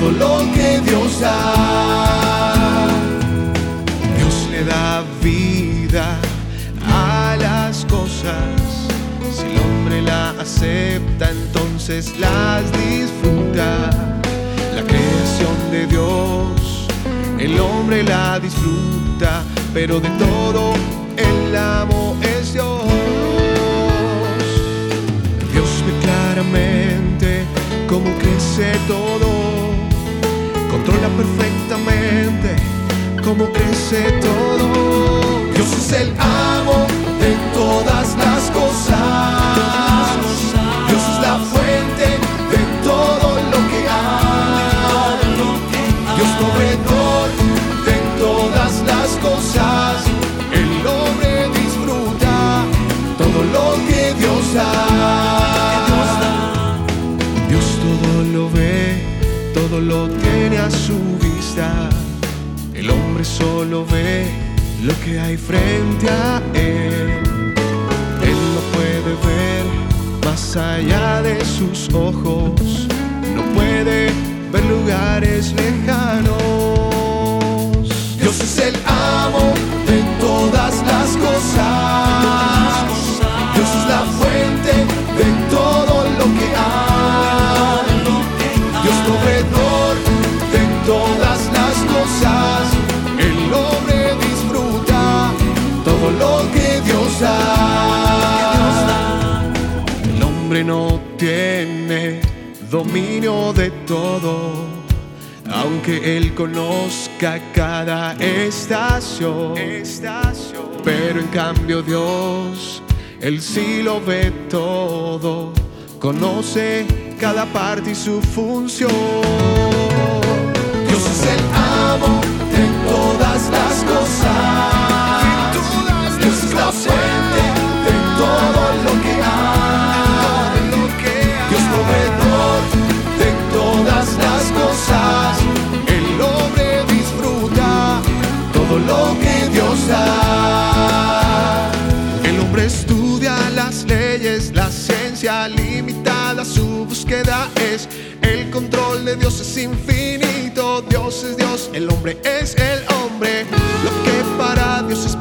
todo lo que Dios da. Dios le da vida a las cosas. Si el hombre la acepta, entonces las disfruta. La creación de Dios, el hombre la disfruta, pero de todo el amo es Dios. Dios ve claramente cómo crece todo, controla perfectamente cómo crece todo. Dios es el amo de todas las cosas. Dios es la fuente de todo lo que hay. Dios proveedor de todas las cosas. Lo tiene a su vista. El hombre solo ve lo que hay frente a él. Él no puede ver más allá de sus ojos. No puede ver lugares lejanos. Hombre no tiene dominio de todo, aunque él conozca cada estación. Pero en cambio Dios, él sí lo ve todo, conoce cada parte y su función. Dios es el limitada, su búsqueda es el control de Dios es infinito, Dios es Dios, el hombre es el hombre, lo que para Dios es